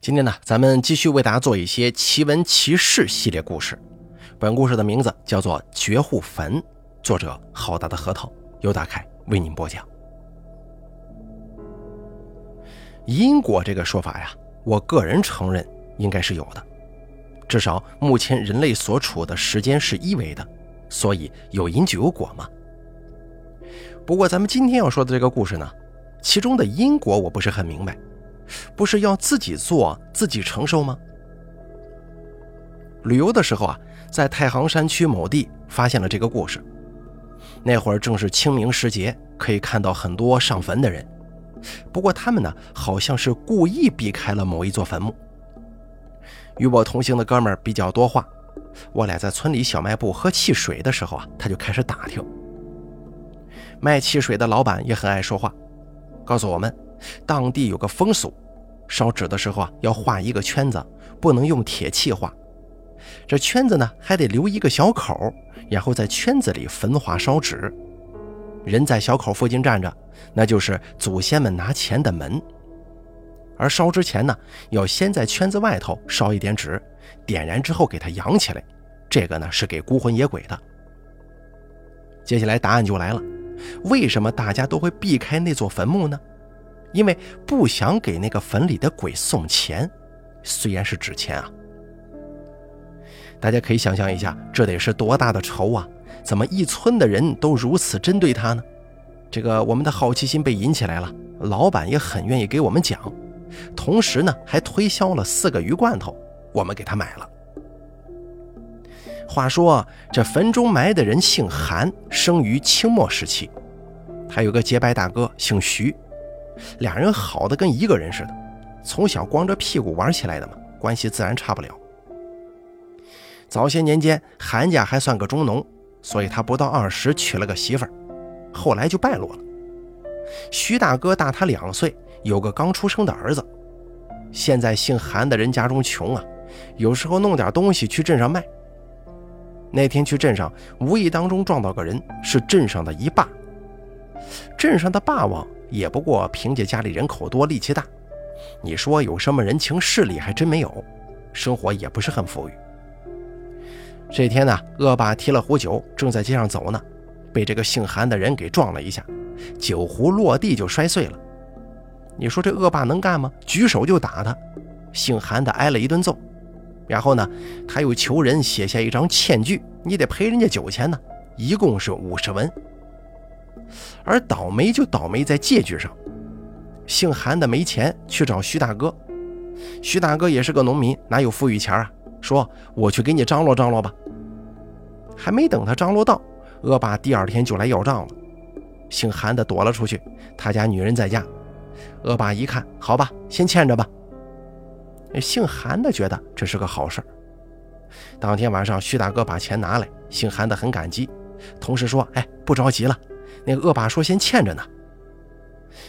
今天呢，咱们继续为大家做一些奇闻奇事系列故事。本故事的名字叫做《绝户坟》，作者浩大的核桃，由大凯为您播讲。因果这个说法呀，我个人承认应该是有的，至少目前人类所处的时间是一维的，所以有因就有果嘛。不过咱们今天要说的这个故事呢，其中的因果我不是很明白。不是要自己做自己承受吗？旅游的时候啊，在太行山区某地发现了这个故事。那会儿正是清明时节，可以看到很多上坟的人。不过他们呢，好像是故意避开了某一座坟墓。与我同行的哥们儿比较多话，我俩在村里小卖部喝汽水的时候啊，他就开始打听。卖汽水的老板也很爱说话，告诉我们。当地有个风俗，烧纸的时候啊，要画一个圈子，不能用铁器画。这圈子呢，还得留一个小口，然后在圈子里焚化烧纸。人在小口附近站着，那就是祖先们拿钱的门。而烧之前呢，要先在圈子外头烧一点纸，点燃之后给它扬起来。这个呢，是给孤魂野鬼的。接下来答案就来了：为什么大家都会避开那座坟墓呢？因为不想给那个坟里的鬼送钱，虽然是纸钱啊。大家可以想象一下，这得是多大的仇啊！怎么一村的人都如此针对他呢？这个我们的好奇心被引起来了，老板也很愿意给我们讲，同时呢还推销了四个鱼罐头，我们给他买了。话说这坟中埋的人姓韩，生于清末时期，还有个结拜大哥姓徐。俩人好的跟一个人似的，从小光着屁股玩起来的嘛，关系自然差不了。早些年间，韩家还算个中农，所以他不到二十娶了个媳妇儿，后来就败落了。徐大哥大他两岁，有个刚出生的儿子。现在姓韩的人家中穷啊，有时候弄点东西去镇上卖。那天去镇上，无意当中撞到个人，是镇上的一霸。镇上的霸王。也不过凭借家里人口多力气大，你说有什么人情势力还真没有，生活也不是很富裕。这天呢，恶霸提了壶酒，正在街上走呢，被这个姓韩的人给撞了一下，酒壶落地就摔碎了。你说这恶霸能干吗？举手就打他，姓韩的挨了一顿揍，然后呢，他又求人写下一张欠据，你得赔人家酒钱呢，一共是五十文。而倒霉就倒霉在借据上，姓韩的没钱去找徐大哥，徐大哥也是个农民，哪有富裕钱啊？说我去给你张罗张罗吧。还没等他张罗到，恶霸第二天就来要账了。姓韩的躲了出去，他家女人在家。恶霸一看，好吧，先欠着吧。姓韩的觉得这是个好事儿当天晚上，徐大哥把钱拿来，姓韩的很感激，同时说：“哎，不着急了。”那个恶霸说：“先欠着呢。”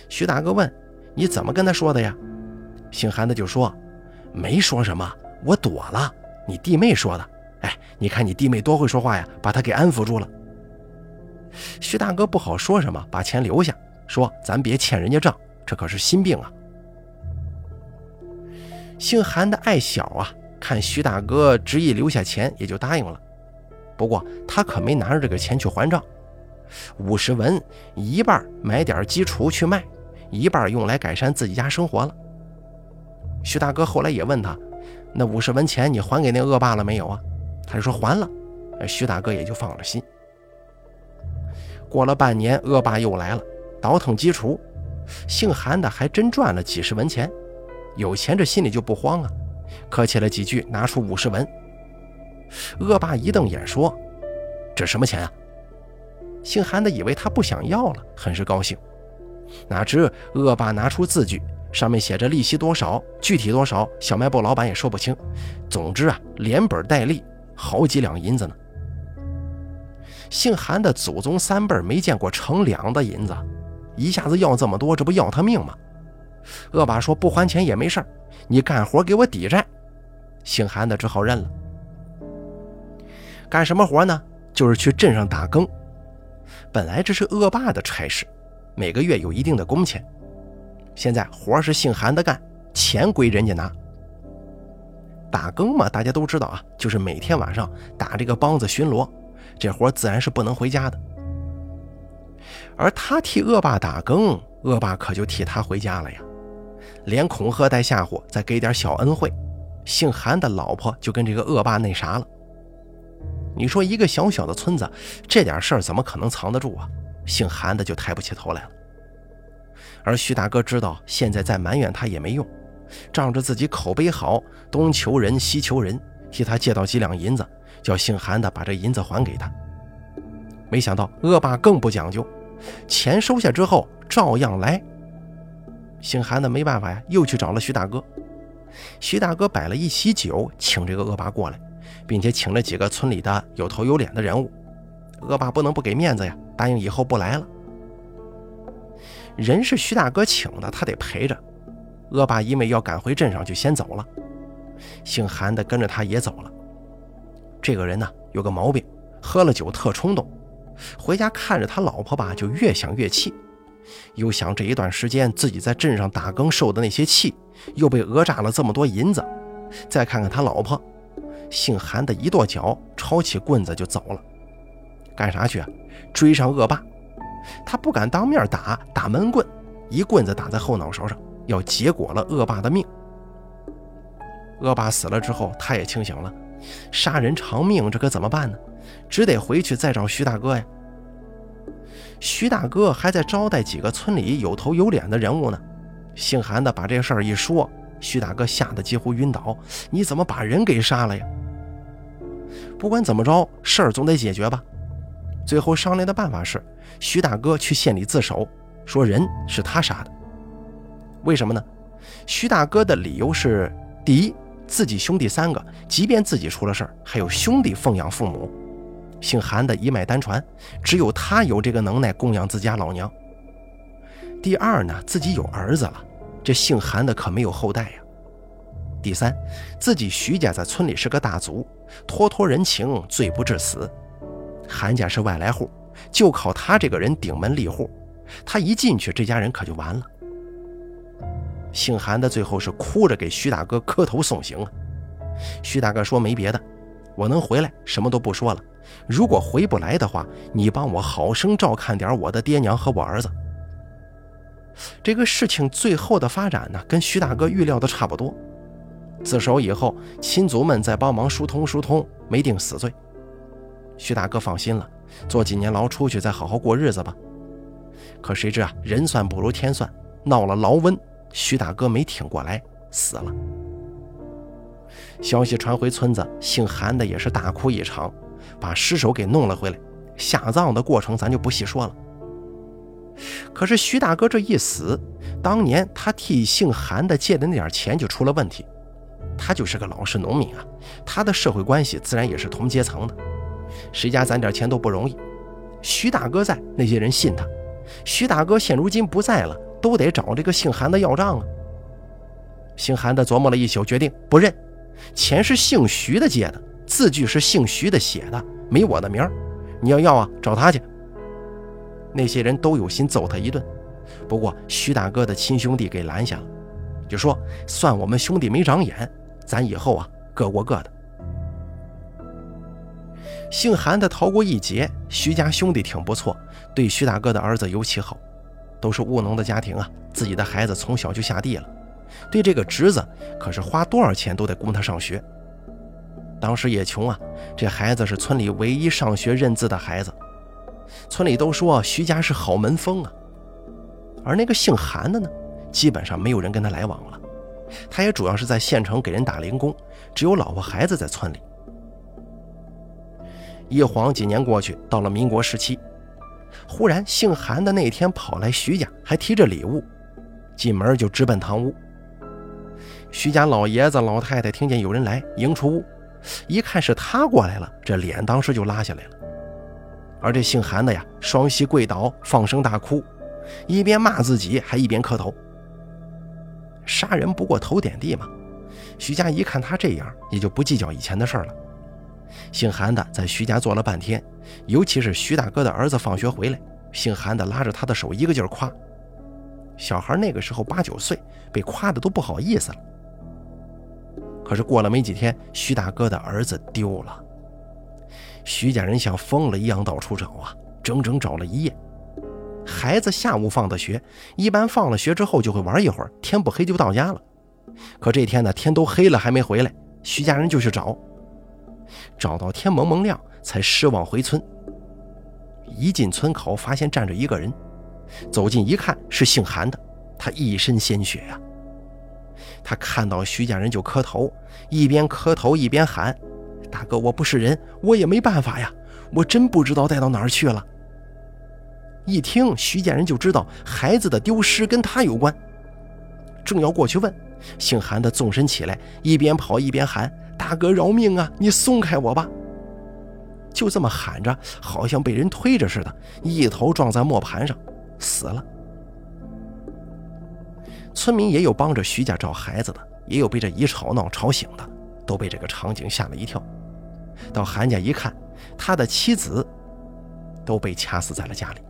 徐大哥问：“你怎么跟他说的呀？”姓韩的就说：“没说什么，我躲了。你弟妹说的。哎，你看你弟妹多会说话呀，把他给安抚住了。”徐大哥不好说什么，把钱留下，说：“咱别欠人家账，这可是心病啊。”姓韩的爱小啊，看徐大哥执意留下钱，也就答应了。不过他可没拿着这个钱去还账。五十文，一半买点鸡雏去卖，一半用来改善自己家生活了。徐大哥后来也问他：“那五十文钱你还给那恶霸了没有啊？”他就说还了。徐大哥也就放了心。过了半年，恶霸又来了，倒腾鸡雏，姓韩的还真赚了几十文钱。有钱这心里就不慌啊，客气了几句，拿出五十文。恶霸一瞪眼说：“这什么钱啊？”姓韩的以为他不想要了，很是高兴。哪知恶霸拿出字据，上面写着利息多少，具体多少，小卖部老板也说不清。总之啊，连本带利，好几两银子呢。姓韩的祖宗三辈没见过成两的银子，一下子要这么多，这不要他命吗？恶霸说不还钱也没事你干活给我抵债。姓韩的只好认了。干什么活呢？就是去镇上打更。本来这是恶霸的差事，每个月有一定的工钱。现在活是姓韩的干，钱归人家拿，打更嘛，大家都知道啊，就是每天晚上打这个梆子巡逻，这活自然是不能回家的。而他替恶霸打更，恶霸可就替他回家了呀，连恐吓带吓唬，再给点小恩惠，姓韩的老婆就跟这个恶霸那啥了。你说一个小小的村子，这点事儿怎么可能藏得住啊？姓韩的就抬不起头来了。而徐大哥知道现在再埋怨他也没用，仗着自己口碑好，东求人西求人，替他借到几两银子，叫姓韩的把这银子还给他。没想到恶霸更不讲究，钱收下之后照样来。姓韩的没办法呀，又去找了徐大哥。徐大哥摆了一席酒，请这个恶霸过来，并且请了几个村里的有头有脸的人物。恶霸不能不给面子呀，答应以后不来了。人是徐大哥请的，他得陪着。恶霸因为要赶回镇上，就先走了。姓韩的跟着他也走了。这个人呢，有个毛病，喝了酒特冲动。回家看着他老婆吧，就越想越气。又想这一段时间自己在镇上打更受的那些气，又被讹诈了这么多银子。再看看他老婆，姓韩的一跺脚，抄起棍子就走了。干啥去啊？追上恶霸。他不敢当面打，打闷棍，一棍子打在后脑勺上，要结果了恶霸的命。恶霸死了之后，他也清醒了，杀人偿命，这可怎么办呢？只得回去再找徐大哥呀。徐大哥还在招待几个村里有头有脸的人物呢。姓韩的把这事儿一说，徐大哥吓得几乎晕倒。你怎么把人给杀了呀？不管怎么着，事儿总得解决吧。最后商量的办法是，徐大哥去县里自首，说人是他杀的。为什么呢？徐大哥的理由是：第一，自己兄弟三个，即便自己出了事儿，还有兄弟奉养父母；姓韩的一脉单传，只有他有这个能耐供养自家老娘。第二呢，自己有儿子了，这姓韩的可没有后代呀。第三，自己徐家在村里是个大族，托托人情，罪不至死。韩家是外来户，就靠他这个人顶门立户。他一进去，这家人可就完了。姓韩的最后是哭着给徐大哥磕头送行了。徐大哥说：“没别的，我能回来，什么都不说了。如果回不来的话，你帮我好生照看点我的爹娘和我儿子。”这个事情最后的发展呢，跟徐大哥预料的差不多。自首以后，亲族们再帮忙疏通疏通，没定死罪。徐大哥放心了，坐几年牢出去再好好过日子吧。可谁知啊，人算不如天算，闹了牢瘟，徐大哥没挺过来，死了。消息传回村子，姓韩的也是大哭一场，把尸首给弄了回来。下葬的过程咱就不细说了。可是徐大哥这一死，当年他替姓韩的借的那点钱就出了问题。他就是个老实农民啊，他的社会关系自然也是同阶层的。谁家攒点钱都不容易，徐大哥在，那些人信他。徐大哥现如今不在了，都得找这个姓韩的要账啊。姓韩的琢磨了一宿，决定不认，钱是姓徐的借的，字据是姓徐的写的，没我的名儿。你要要啊，找他去。那些人都有心揍他一顿，不过徐大哥的亲兄弟给拦下了，就说算我们兄弟没长眼，咱以后啊各过各的。姓韩的逃过一劫，徐家兄弟挺不错，对徐大哥的儿子尤其好，都是务农的家庭啊，自己的孩子从小就下地了，对这个侄子可是花多少钱都得供他上学。当时也穷啊，这孩子是村里唯一上学认字的孩子，村里都说徐家是好门风啊。而那个姓韩的呢，基本上没有人跟他来往了，他也主要是在县城给人打零工，只有老婆孩子在村里。一晃几年过去，到了民国时期，忽然姓韩的那天跑来徐家，还提着礼物，进门就直奔堂屋。徐家老爷子老太太听见有人来，迎出屋，一看是他过来了，这脸当时就拉下来了。而这姓韩的呀，双膝跪倒，放声大哭，一边骂自己，还一边磕头。杀人不过头点地嘛，徐家一看他这样，也就不计较以前的事了。姓韩的在徐家坐了半天，尤其是徐大哥的儿子放学回来，姓韩的拉着他的手一个劲儿夸。小孩那个时候八九岁，被夸的都不好意思了。可是过了没几天，徐大哥的儿子丢了。徐家人像疯了一样到处找啊，整整找了一夜。孩子下午放的学，一般放了学之后就会玩一会儿，天不黑就到家了。可这天呢，天都黑了还没回来，徐家人就去找，找到天蒙蒙亮才失望回村。一进村口，发现站着一个人，走近一看是姓韩的，他一身鲜血呀。他看到徐家人就磕头，一边磕头一边喊：“大哥，我不是人，我也没办法呀，我真不知道带到哪儿去了。”一听徐家人就知道孩子的丢失跟他有关，正要过去问，姓韩的纵身起来，一边跑一边喊：“大哥饶命啊，你松开我吧！”就这么喊着，好像被人推着似的，一头撞在磨盘上，死了。村民也有帮着徐家找孩子的，也有被这一吵闹吵醒的，都被这个场景吓了一跳。到韩家一看，他的妻子都被掐死在了家里。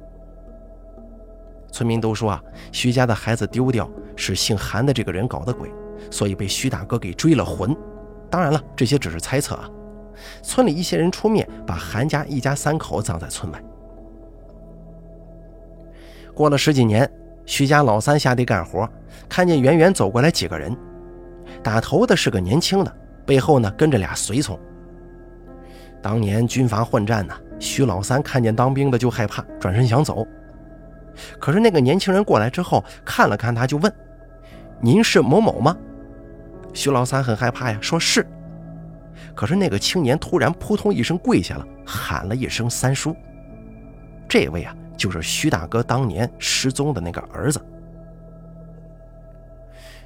村民都说啊，徐家的孩子丢掉是姓韩的这个人搞的鬼，所以被徐大哥给追了魂。当然了，这些只是猜测啊。村里一些人出面，把韩家一家三口葬在村外。过了十几年，徐家老三下地干活，看见远远走过来几个人，打头的是个年轻的，背后呢跟着俩随从。当年军阀混战呢，徐老三看见当兵的就害怕，转身想走。可是那个年轻人过来之后，看了看他，就问：“您是某某吗？”徐老三很害怕呀，说是。可是那个青年突然扑通一声跪下了，喊了一声“三叔”。这位啊，就是徐大哥当年失踪的那个儿子。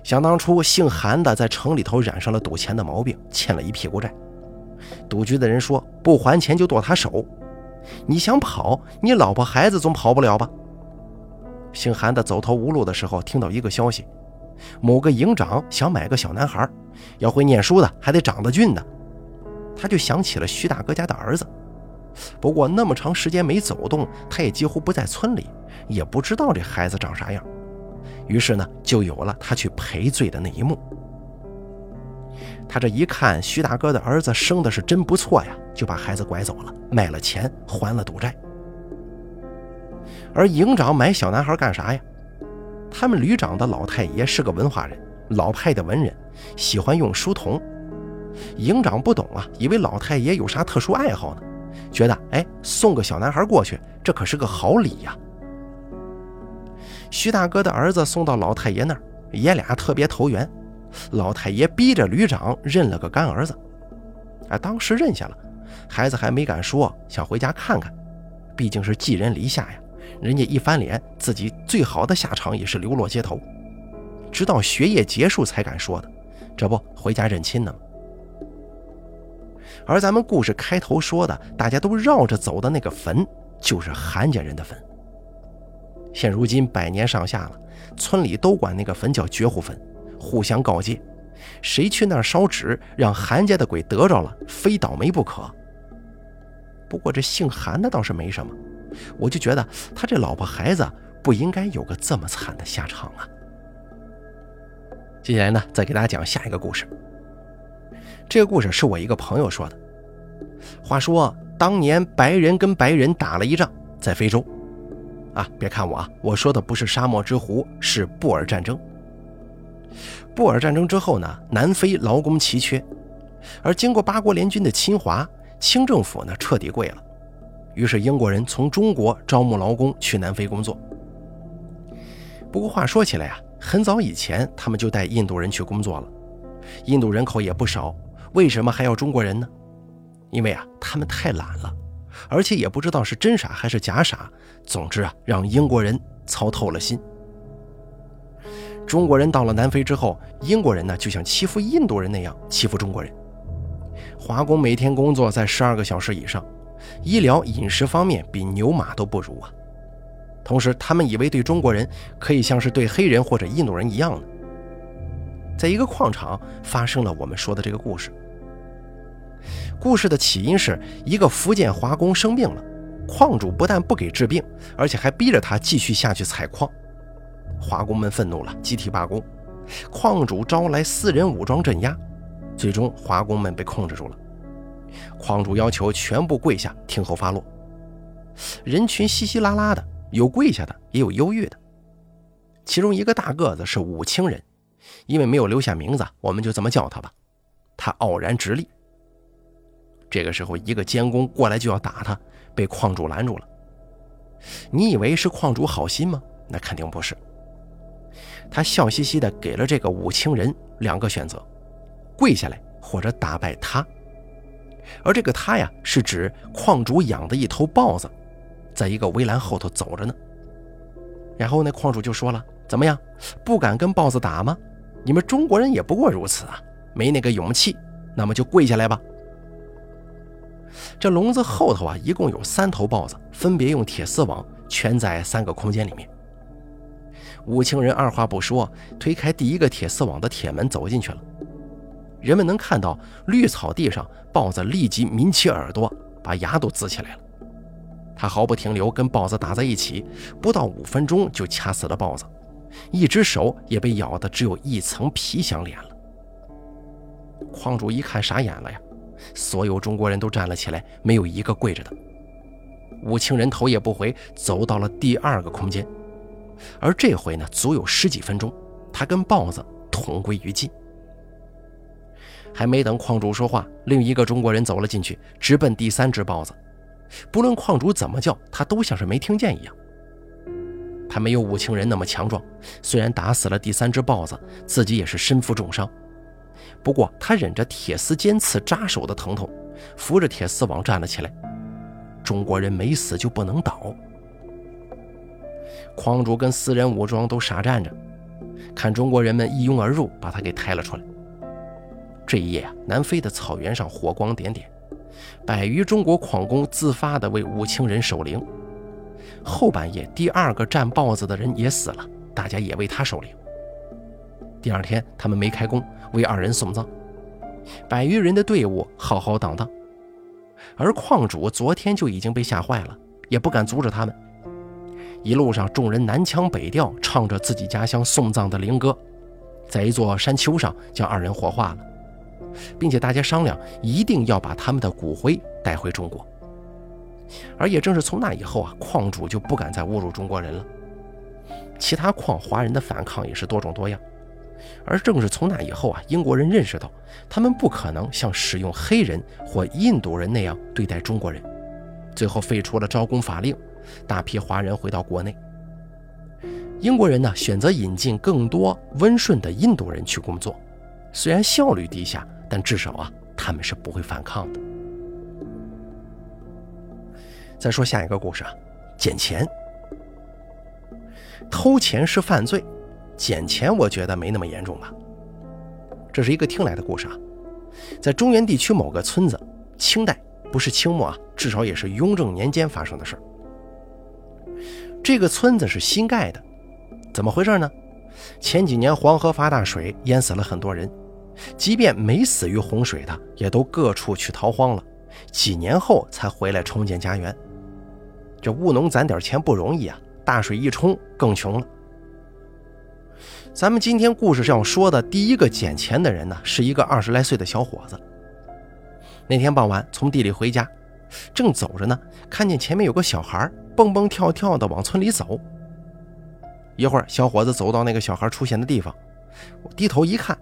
想当初，姓韩的在城里头染上了赌钱的毛病，欠了一屁股债。赌局的人说不还钱就剁他手。你想跑，你老婆孩子总跑不了吧？姓韩的走投无路的时候，听到一个消息，某个营长想买个小男孩，要会念书的，还得长得俊的。他就想起了徐大哥家的儿子，不过那么长时间没走动，他也几乎不在村里，也不知道这孩子长啥样。于是呢，就有了他去赔罪的那一幕。他这一看，徐大哥的儿子生的是真不错呀，就把孩子拐走了，卖了钱还了赌债。而营长买小男孩干啥呀？他们旅长的老太爷是个文化人，老派的文人，喜欢用书童。营长不懂啊，以为老太爷有啥特殊爱好呢，觉得哎，送个小男孩过去，这可是个好礼呀。徐大哥的儿子送到老太爷那儿，爷俩特别投缘，老太爷逼着旅长认了个干儿子。啊，当时认下了，孩子还没敢说，想回家看看，毕竟是寄人篱下呀。人家一翻脸，自己最好的下场也是流落街头，直到学业结束才敢说的。这不回家认亲呢吗？而咱们故事开头说的，大家都绕着走的那个坟，就是韩家人的坟。现如今百年上下了，村里都管那个坟叫绝户坟，互相告诫，谁去那儿烧纸，让韩家的鬼得着了，非倒霉不可。不过这姓韩的倒是没什么，我就觉得他这老婆孩子不应该有个这么惨的下场啊。接下来呢，再给大家讲下一个故事。这个故事是我一个朋友说的。话说当年白人跟白人打了一仗，在非洲。啊，别看我啊，我说的不是沙漠之狐，是布尔战争。布尔战争之后呢，南非劳工奇缺，而经过八国联军的侵华，清政府呢彻底跪了。于是英国人从中国招募劳工去南非工作。不过话说起来啊，很早以前他们就带印度人去工作了，印度人口也不少。为什么还要中国人呢？因为啊，他们太懒了，而且也不知道是真傻还是假傻。总之啊，让英国人操透了心。中国人到了南非之后，英国人呢就像欺负印度人那样欺负中国人。华工每天工作在十二个小时以上，医疗饮食方面比牛马都不如啊。同时，他们以为对中国人可以像是对黑人或者印度人一样的。在一个矿场发生了我们说的这个故事。故事的起因是一个福建华工生病了，矿主不但不给治病，而且还逼着他继续下去采矿。华工们愤怒了，集体罢工。矿主招来私人武装镇压，最终华工们被控制住了。矿主要求全部跪下听候发落。人群稀稀拉拉的，有跪下的，也有忧郁的。其中一个大个子是武清人，因为没有留下名字，我们就这么叫他吧。他傲然直立。这个时候，一个监工过来就要打他，被矿主拦住了。你以为是矿主好心吗？那肯定不是。他笑嘻嘻地给了这个武清人两个选择：跪下来或者打败他。而这个他呀，是指矿主养的一头豹子，在一个围栏后头走着呢。然后那矿主就说了：“怎么样，不敢跟豹子打吗？你们中国人也不过如此啊，没那个勇气，那么就跪下来吧。”这笼子后头啊，一共有三头豹子，分别用铁丝网圈在三个空间里面。武清人二话不说，推开第一个铁丝网的铁门，走进去了。人们能看到绿草地上，豹子立即抿起耳朵，把牙都呲起来了。他毫不停留跟豹子打在一起，不到五分钟就掐死了豹子，一只手也被咬得只有一层皮相连了。矿主一看傻眼了呀，所有中国人都站了起来，没有一个跪着的。武清人头也不回，走到了第二个空间，而这回呢，足有十几分钟，他跟豹子同归于尽。还没等矿主说话，另一个中国人走了进去，直奔第三只豹子。不论矿主怎么叫，他都像是没听见一样。他没有武清人那么强壮，虽然打死了第三只豹子，自己也是身负重伤。不过他忍着铁丝尖刺扎手的疼痛，扶着铁丝网站了起来。中国人没死就不能倒。矿主跟私人武装都傻站着，看中国人们一拥而入，把他给抬了出来。这一夜啊，南非的草原上火光点点，百余中国矿工自发地为武清人守灵。后半夜，第二个战豹子的人也死了，大家也为他守灵。第二天，他们没开工，为二人送葬。百余人的队伍浩浩荡荡，而矿主昨天就已经被吓坏了，也不敢阻止他们。一路上，众人南腔北调，唱着自己家乡送葬的灵歌，在一座山丘上将二人火化了。并且大家商量，一定要把他们的骨灰带回中国。而也正是从那以后啊，矿主就不敢再侮辱中国人了。其他矿华人的反抗也是多种多样。而正是从那以后啊，英国人认识到，他们不可能像使用黑人或印度人那样对待中国人，最后废除了招工法令，大批华人回到国内。英国人呢，选择引进更多温顺的印度人去工作，虽然效率低下。但至少啊，他们是不会反抗的。再说下一个故事啊，捡钱。偷钱是犯罪，捡钱我觉得没那么严重吧。这是一个听来的故事啊，在中原地区某个村子，清代不是清末啊，至少也是雍正年间发生的事儿这个村子是新盖的，怎么回事呢？前几年黄河发大水，淹死了很多人。即便没死于洪水的，也都各处去逃荒了，几年后才回来重建家园。这务农攒点钱不容易啊，大水一冲更穷了。咱们今天故事上说的第一个捡钱的人呢，是一个二十来岁的小伙子。那天傍晚从地里回家，正走着呢，看见前面有个小孩蹦蹦跳跳的往村里走。一会儿，小伙子走到那个小孩出现的地方。我低头一看，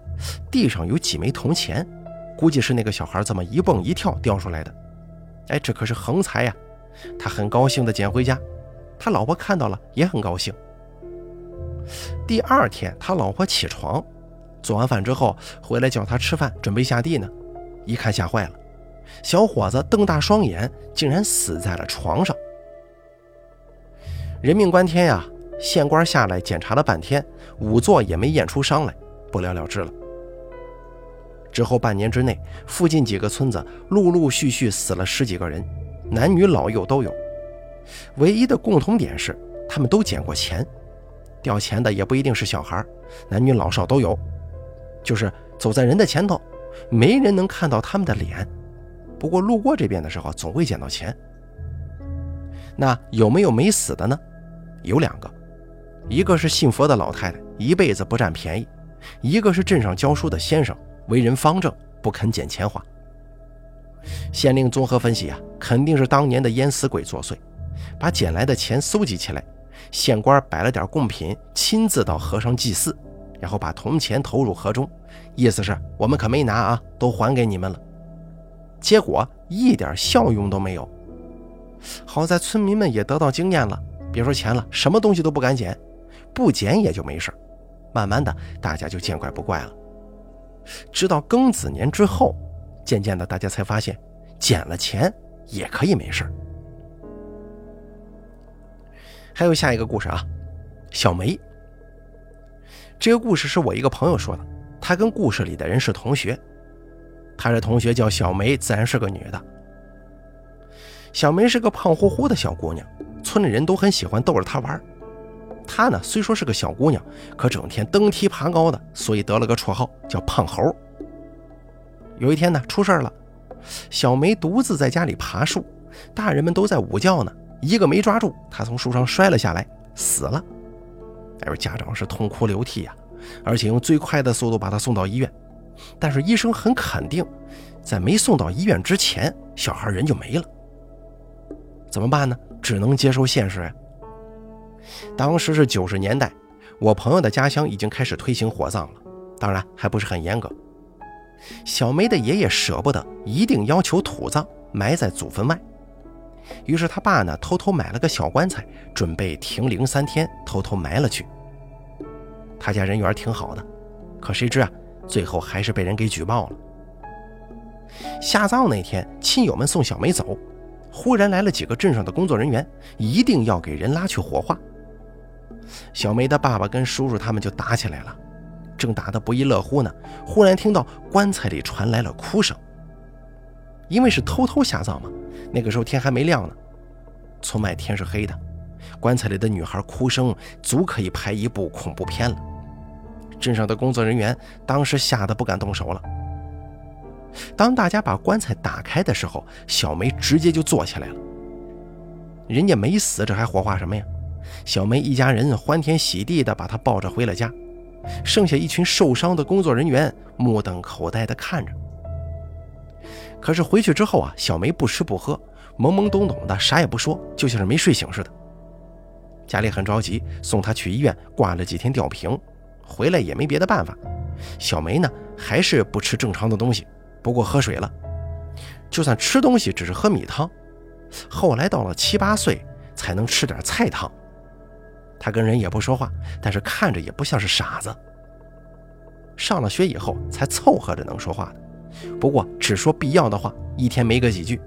地上有几枚铜钱，估计是那个小孩这么一蹦一跳掉出来的。哎，这可是横财呀！他很高兴地捡回家，他老婆看到了也很高兴。第二天，他老婆起床，做完饭之后回来叫他吃饭，准备下地呢，一看吓坏了，小伙子瞪大双眼，竟然死在了床上。人命关天呀！县官下来检查了半天，仵作也没验出伤来，不了了之了。之后半年之内，附近几个村子陆陆续续死了十几个人，男女老幼都有。唯一的共同点是，他们都捡过钱，掉钱的也不一定是小孩，男女老少都有。就是走在人的前头，没人能看到他们的脸，不过路过这边的时候总会捡到钱。那有没有没死的呢？有两个。一个是信佛的老太太，一辈子不占便宜；一个是镇上教书的先生，为人方正，不肯捡钱花。县令综合分析啊，肯定是当年的淹死鬼作祟，把捡来的钱搜集起来，县官摆了点贡品，亲自到河上祭祀，然后把铜钱投入河中，意思是我们可没拿啊，都还给你们了。结果一点效用都没有。好在村民们也得到经验了，别说钱了，什么东西都不敢捡，不捡也就没事慢慢的，大家就见怪不怪了。直到庚子年之后。渐渐的，大家才发现，捡了钱也可以没事还有下一个故事啊，小梅。这个故事是我一个朋友说的，他跟故事里的人是同学。他的同学叫小梅，自然是个女的。小梅是个胖乎乎的小姑娘，村里人都很喜欢逗着她玩。她呢，虽说是个小姑娘，可整天登梯爬高的，所以得了个绰号叫胖猴。有一天呢，出事了。小梅独自在家里爬树，大人们都在午觉呢，一个没抓住，她从树上摔了下来，死了。哎呦，家长是痛哭流涕呀，而且用最快的速度把她送到医院。但是医生很肯定，在没送到医院之前，小孩人就没了。怎么办呢？只能接受现实。当时是九十年代，我朋友的家乡已经开始推行火葬了，当然还不是很严格。小梅的爷爷舍不得，一定要求土葬，埋在祖坟外。于是他爸呢，偷偷买了个小棺材，准备停灵三天，偷偷埋了去。他家人缘挺好的，可谁知啊，最后还是被人给举报了。下葬那天，亲友们送小梅走，忽然来了几个镇上的工作人员，一定要给人拉去火化。小梅的爸爸跟叔叔他们就打起来了。正打得不亦乐乎呢，忽然听到棺材里传来了哭声。因为是偷偷下葬嘛，那个时候天还没亮呢，村外天是黑的，棺材里的女孩哭声足可以拍一部恐怖片了。镇上的工作人员当时吓得不敢动手了。当大家把棺材打开的时候，小梅直接就坐起来了。人家没死，这还火化什么呀？小梅一家人欢天喜地的把她抱着回了家。剩下一群受伤的工作人员目瞪口呆地看着。可是回去之后啊，小梅不吃不喝，懵懵懂懂的，啥也不说，就像是没睡醒似的。家里很着急，送她去医院挂了几天吊瓶，回来也没别的办法。小梅呢，还是不吃正常的东西，不过喝水了。就算吃东西，只是喝米汤。后来到了七八岁，才能吃点菜汤。他跟人也不说话，但是看着也不像是傻子。上了学以后才凑合着能说话的，不过只说必要的话，一天没个几句。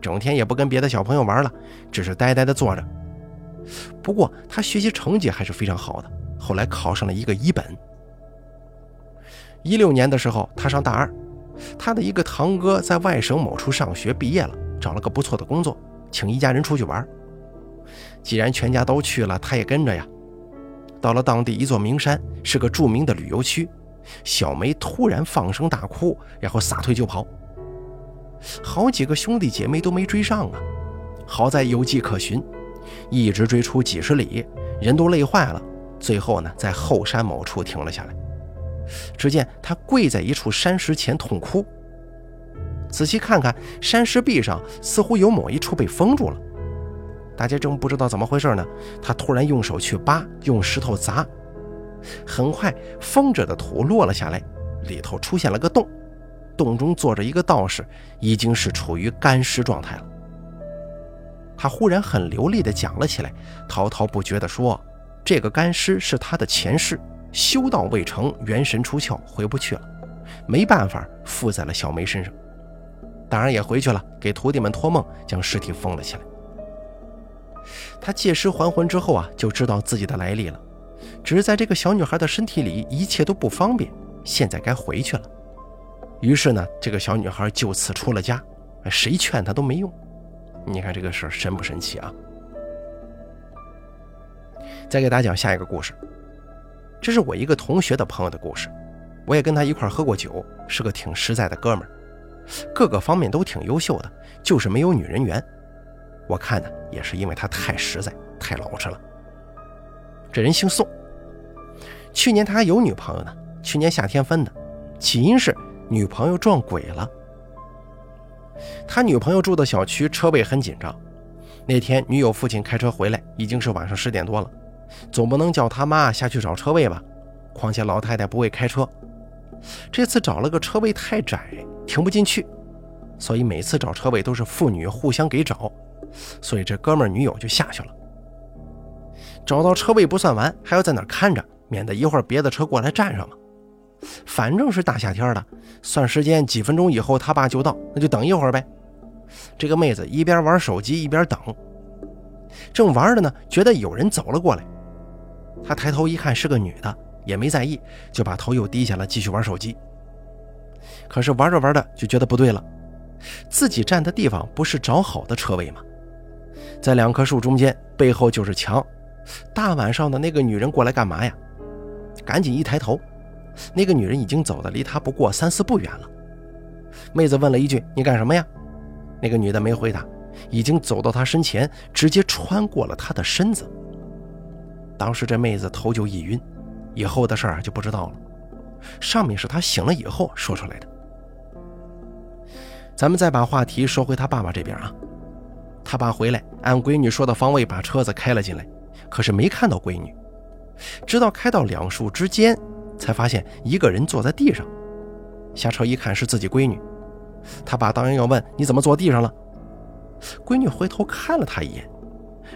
整天也不跟别的小朋友玩了，只是呆呆的坐着。不过他学习成绩还是非常好的，后来考上了一个一本。一六年的时候，他上大二，他的一个堂哥在外省某处上学毕业了，找了个不错的工作，请一家人出去玩。既然全家都去了，他也跟着呀。到了当地一座名山，是个著名的旅游区。小梅突然放声大哭，然后撒腿就跑。好几个兄弟姐妹都没追上啊。好在有迹可循，一直追出几十里，人都累坏了。最后呢，在后山某处停了下来。只见他跪在一处山石前痛哭。仔细看看，山石壁上似乎有某一处被封住了。大家正不知道怎么回事呢，他突然用手去扒，用石头砸，很快封着的土落了下来，里头出现了个洞，洞中坐着一个道士，已经是处于干尸状态了。他忽然很流利地讲了起来，滔滔不绝地说：“这个干尸是他的前世，修道未成，元神出窍，回不去了，没办法附在了小梅身上，当然也回去了，给徒弟们托梦，将尸体封了起来。”他借尸还魂之后啊，就知道自己的来历了。只是在这个小女孩的身体里，一切都不方便。现在该回去了。于是呢，这个小女孩就此出了家。谁劝她都没用。你看这个事儿神不神奇啊？再给大家讲下一个故事。这是我一个同学的朋友的故事。我也跟他一块喝过酒，是个挺实在的哥们儿，各个方面都挺优秀的，就是没有女人缘。我看呢，也是因为他太实在、太老实了。这人姓宋，去年他还有女朋友呢。去年夏天分的，起因是女朋友撞鬼了。他女朋友住的小区车位很紧张，那天女友父亲开车回来已经是晚上十点多了，总不能叫他妈下去找车位吧？况且老太太不会开车，这次找了个车位太窄，停不进去，所以每次找车位都是父女互相给找，所以这哥们女友就下去了。找到车位不算完，还要在那看着，免得一会儿别的车过来占上嘛。反正是大夏天的，算时间几分钟以后他爸就到，那就等一会儿呗。这个妹子一边玩手机一边等，正玩着呢，觉得有人走了过来，他抬头一看是个女的，也没在意，就把头又低下了，继续玩手机。可是玩着玩着就觉得不对了，自己站的地方不是找好的车位吗？在两棵树中间，背后就是墙，大晚上的那个女人过来干嘛呀？赶紧一抬头。那个女人已经走的离他不过三四步远了。妹子问了一句：“你干什么呀？”那个女的没回答，已经走到他身前，直接穿过了他的身子。当时这妹子头就一晕，以后的事儿就不知道了。上面是他醒了以后说出来的。咱们再把话题说回他爸爸这边啊，他爸回来按闺女说的方位把车子开了进来，可是没看到闺女，直到开到两树之间。才发现一个人坐在地上，下车一看是自己闺女，他爸当然要问你怎么坐地上了。闺女回头看了他一眼，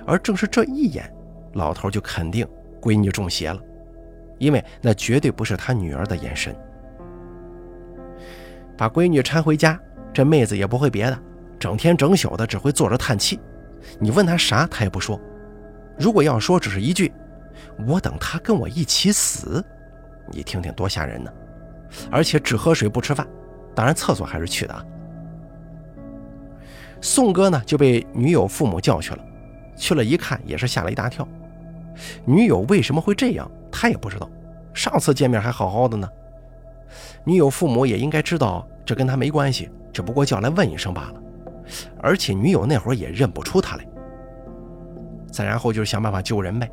而正是这一眼，老头就肯定闺女中邪了，因为那绝对不是他女儿的眼神。把闺女搀回家，这妹子也不会别的，整天整宿的只会坐着叹气。你问她啥，她也不说。如果要说，只是一句：“我等他跟我一起死。”你听听多吓人呢！而且只喝水不吃饭，当然厕所还是去的啊。宋哥呢就被女友父母叫去了，去了一看也是吓了一大跳。女友为什么会这样，他也不知道。上次见面还好好的呢。女友父母也应该知道这跟他没关系，只不过叫来问一声罢了。而且女友那会儿也认不出他来。再然后就是想办法救人呗，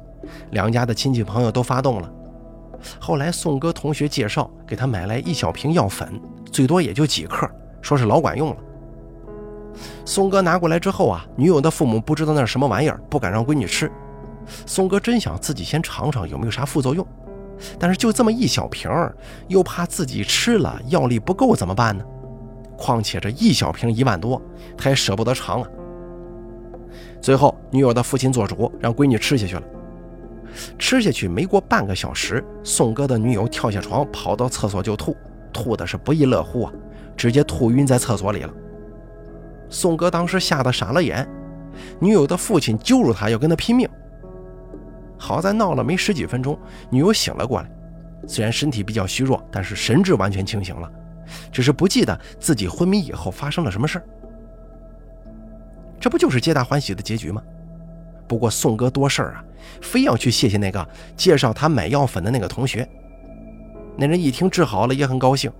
两家的亲戚朋友都发动了。后来，宋哥同学介绍给他买来一小瓶药粉，最多也就几克，说是老管用了。宋哥拿过来之后啊，女友的父母不知道那是什么玩意儿，不敢让闺女吃。宋哥真想自己先尝尝有没有啥副作用，但是就这么一小瓶，又怕自己吃了药力不够怎么办呢？况且这一小瓶一万多，他也舍不得尝啊。最后，女友的父亲做主，让闺女吃下去了。吃下去没过半个小时，宋哥的女友跳下床，跑到厕所就吐，吐的是不亦乐乎啊，直接吐晕在厕所里了。宋哥当时吓得傻了眼，女友的父亲揪住他要跟他拼命。好在闹了没十几分钟，女友醒了过来，虽然身体比较虚弱，但是神志完全清醒了，只是不记得自己昏迷以后发生了什么事儿这不就是皆大欢喜的结局吗？不过宋哥多事儿啊。非要去谢谢那个介绍他买药粉的那个同学。那人一听治好了，也很高兴。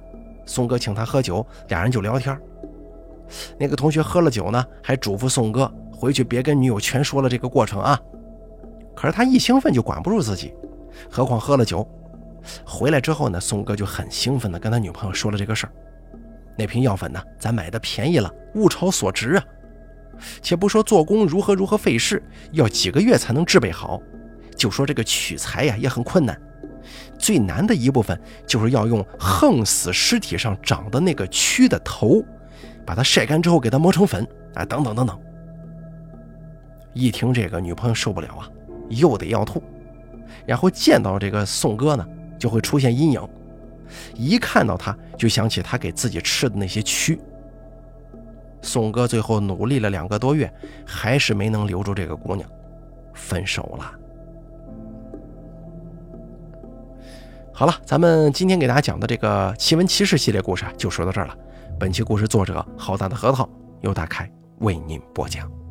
宋哥请他喝酒，俩人就聊天。那个同学喝了酒呢，还嘱咐宋哥回去别跟女友全说了这个过程啊。可是他一兴奋就管不住自己，何况喝了酒。回来之后呢，宋哥就很兴奋地跟他女朋友说了这个事儿。那瓶药粉呢，咱买的便宜了，物超所值啊。且不说做工如何如何费事，要几个月才能制备好，就说这个取材呀也很困难。最难的一部分就是要用横死尸体上长的那个蛆的头，把它晒干之后给它磨成粉啊，等等等等。一听这个，女朋友受不了啊，又得要吐，然后见到这个宋哥呢，就会出现阴影，一看到他就想起他给自己吃的那些蛆。宋哥最后努力了两个多月，还是没能留住这个姑娘，分手了。好了，咱们今天给大家讲的这个奇闻奇事系列故事啊就说到这儿了。本期故事作者浩大的核桃由大开为您播讲。